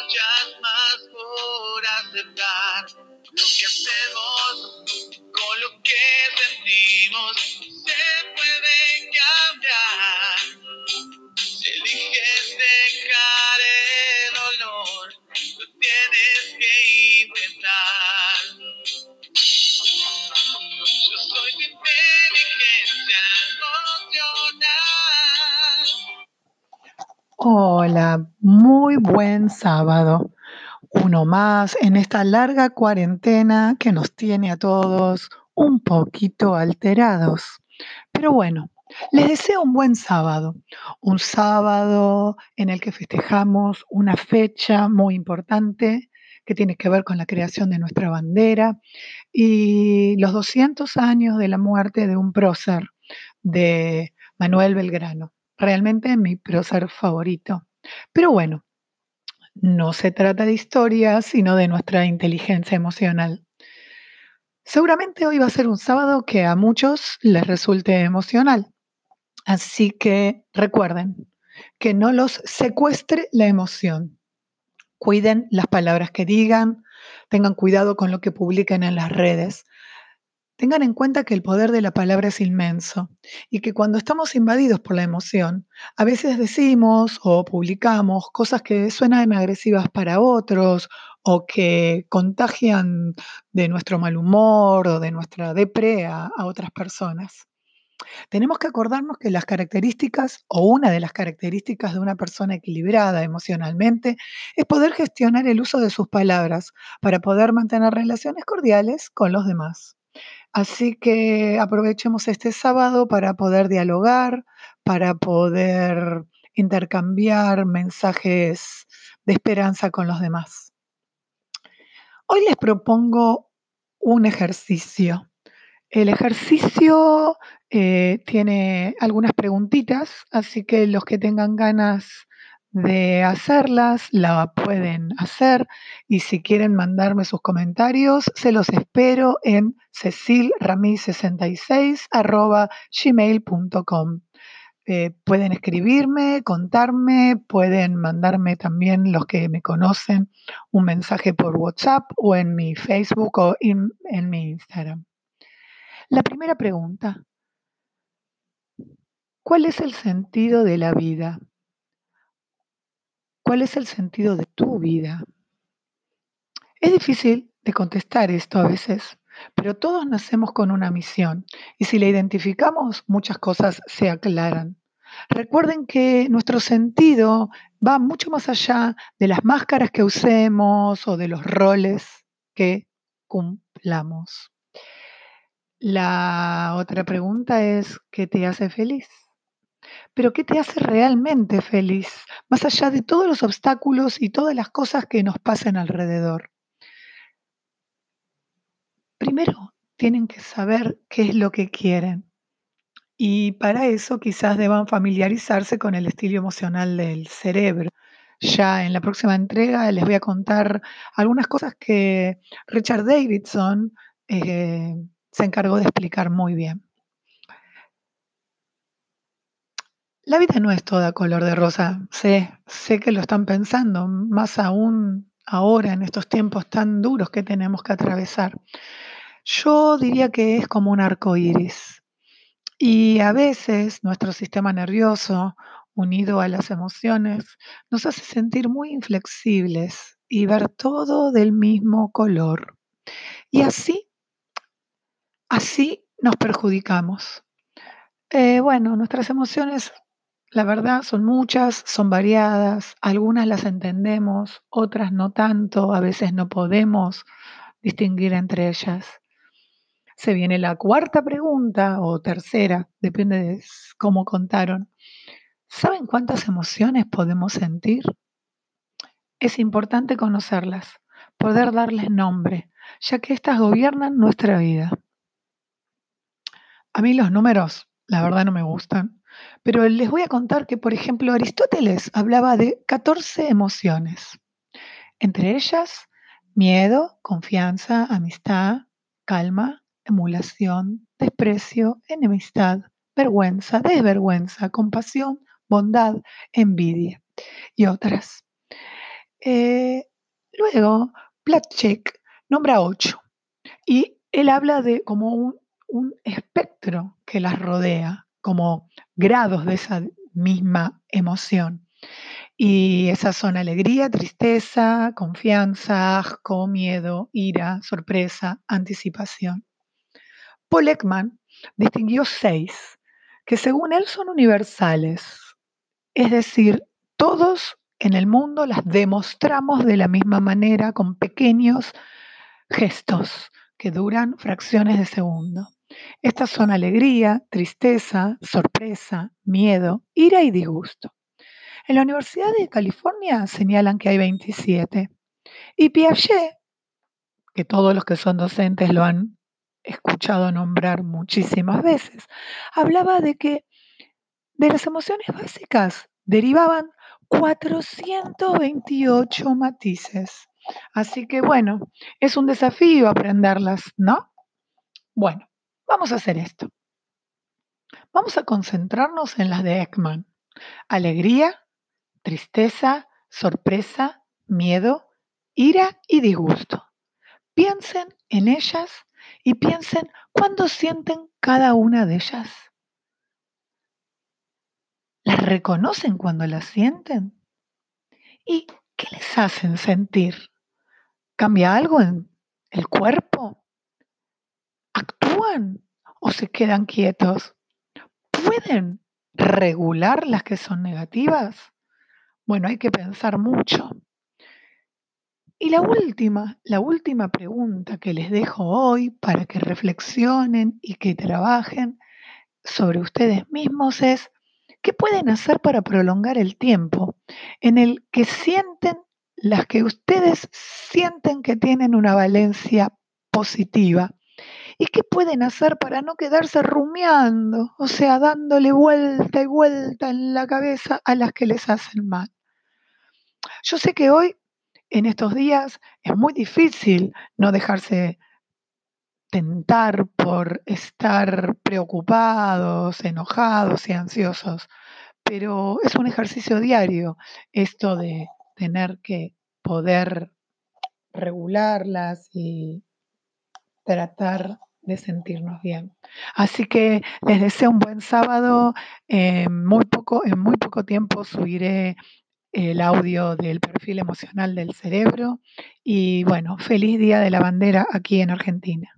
soldier. Hola, muy buen sábado. Uno más en esta larga cuarentena que nos tiene a todos un poquito alterados. Pero bueno, les deseo un buen sábado. Un sábado en el que festejamos una fecha muy importante que tiene que ver con la creación de nuestra bandera y los 200 años de la muerte de un prócer, de Manuel Belgrano realmente mi prócer favorito. Pero bueno, no se trata de historia, sino de nuestra inteligencia emocional. Seguramente hoy va a ser un sábado que a muchos les resulte emocional. Así que recuerden que no los secuestre la emoción. Cuiden las palabras que digan, tengan cuidado con lo que publiquen en las redes. Tengan en cuenta que el poder de la palabra es inmenso y que cuando estamos invadidos por la emoción, a veces decimos o publicamos cosas que suenan agresivas para otros o que contagian de nuestro mal humor o de nuestra depre a, a otras personas. Tenemos que acordarnos que las características o una de las características de una persona equilibrada emocionalmente es poder gestionar el uso de sus palabras para poder mantener relaciones cordiales con los demás. Así que aprovechemos este sábado para poder dialogar, para poder intercambiar mensajes de esperanza con los demás. Hoy les propongo un ejercicio. El ejercicio eh, tiene algunas preguntitas, así que los que tengan ganas de hacerlas, la pueden hacer y si quieren mandarme sus comentarios, se los espero en cecilrami66 gmail.com. Eh, pueden escribirme, contarme, pueden mandarme también los que me conocen un mensaje por WhatsApp o en mi Facebook o en mi Instagram. La primera pregunta, ¿cuál es el sentido de la vida? ¿Cuál es el sentido de tu vida? Es difícil de contestar esto a veces, pero todos nacemos con una misión y si la identificamos, muchas cosas se aclaran. Recuerden que nuestro sentido va mucho más allá de las máscaras que usemos o de los roles que cumplamos. La otra pregunta es, ¿qué te hace feliz? pero ¿qué te hace realmente feliz? Más allá de todos los obstáculos y todas las cosas que nos pasan alrededor. Primero, tienen que saber qué es lo que quieren. Y para eso quizás deban familiarizarse con el estilo emocional del cerebro. Ya en la próxima entrega les voy a contar algunas cosas que Richard Davidson eh, se encargó de explicar muy bien. La vida no es toda color de rosa, sé, sé que lo están pensando, más aún ahora en estos tiempos tan duros que tenemos que atravesar. Yo diría que es como un arco iris. Y a veces nuestro sistema nervioso, unido a las emociones, nos hace sentir muy inflexibles y ver todo del mismo color. Y así, así nos perjudicamos. Eh, bueno, nuestras emociones la verdad son muchas, son variadas, algunas las entendemos, otras no tanto, a veces no podemos distinguir entre ellas. Se viene la cuarta pregunta o tercera, depende de cómo contaron. ¿Saben cuántas emociones podemos sentir? Es importante conocerlas, poder darles nombre, ya que éstas gobiernan nuestra vida. A mí los números, la verdad, no me gustan pero les voy a contar que, por ejemplo, Aristóteles hablaba de 14 emociones, entre ellas miedo, confianza, amistad, calma, emulación, desprecio, enemistad, vergüenza, desvergüenza, compasión, bondad, envidia y otras. Eh, luego, Platchek nombra ocho y él habla de como un espectro que las rodea como grados de esa misma emoción. Y esas son alegría, tristeza, confianza, asco, miedo, ira, sorpresa, anticipación. Paul Ekman distinguió seis, que según él son universales, es decir, todos en el mundo las demostramos de la misma manera con pequeños gestos que duran fracciones de segundo. Estas son alegría, tristeza, sorpresa, miedo, ira y disgusto. En la Universidad de California señalan que hay 27. Y Piaget, que todos los que son docentes lo han escuchado nombrar muchísimas veces, hablaba de que de las emociones básicas derivaban 428 matices. Así que bueno, es un desafío aprenderlas, ¿no? Bueno, vamos a hacer esto. Vamos a concentrarnos en las de Ekman. Alegría, tristeza, sorpresa, miedo, ira y disgusto. Piensen en ellas y piensen cuándo sienten cada una de ellas. ¿Las reconocen cuando las sienten? ¿Y qué les hacen sentir? ¿Cambia algo en el cuerpo? ¿Actúan o se quedan quietos? ¿Pueden regular las que son negativas? Bueno, hay que pensar mucho. Y la última, la última pregunta que les dejo hoy para que reflexionen y que trabajen sobre ustedes mismos es, ¿qué pueden hacer para prolongar el tiempo en el que sienten las que ustedes sienten que tienen una valencia positiva? ¿Y qué pueden hacer para no quedarse rumiando, o sea, dándole vuelta y vuelta en la cabeza a las que les hacen mal? Yo sé que hoy en estos días es muy difícil no dejarse tentar por estar preocupados, enojados y ansiosos, pero es un ejercicio diario esto de tener que poder regularlas y tratar de sentirnos bien. Así que les deseo un buen sábado. muy poco, en muy poco tiempo subiré el audio del perfil emocional del cerebro. Y bueno, feliz Día de la Bandera aquí en Argentina.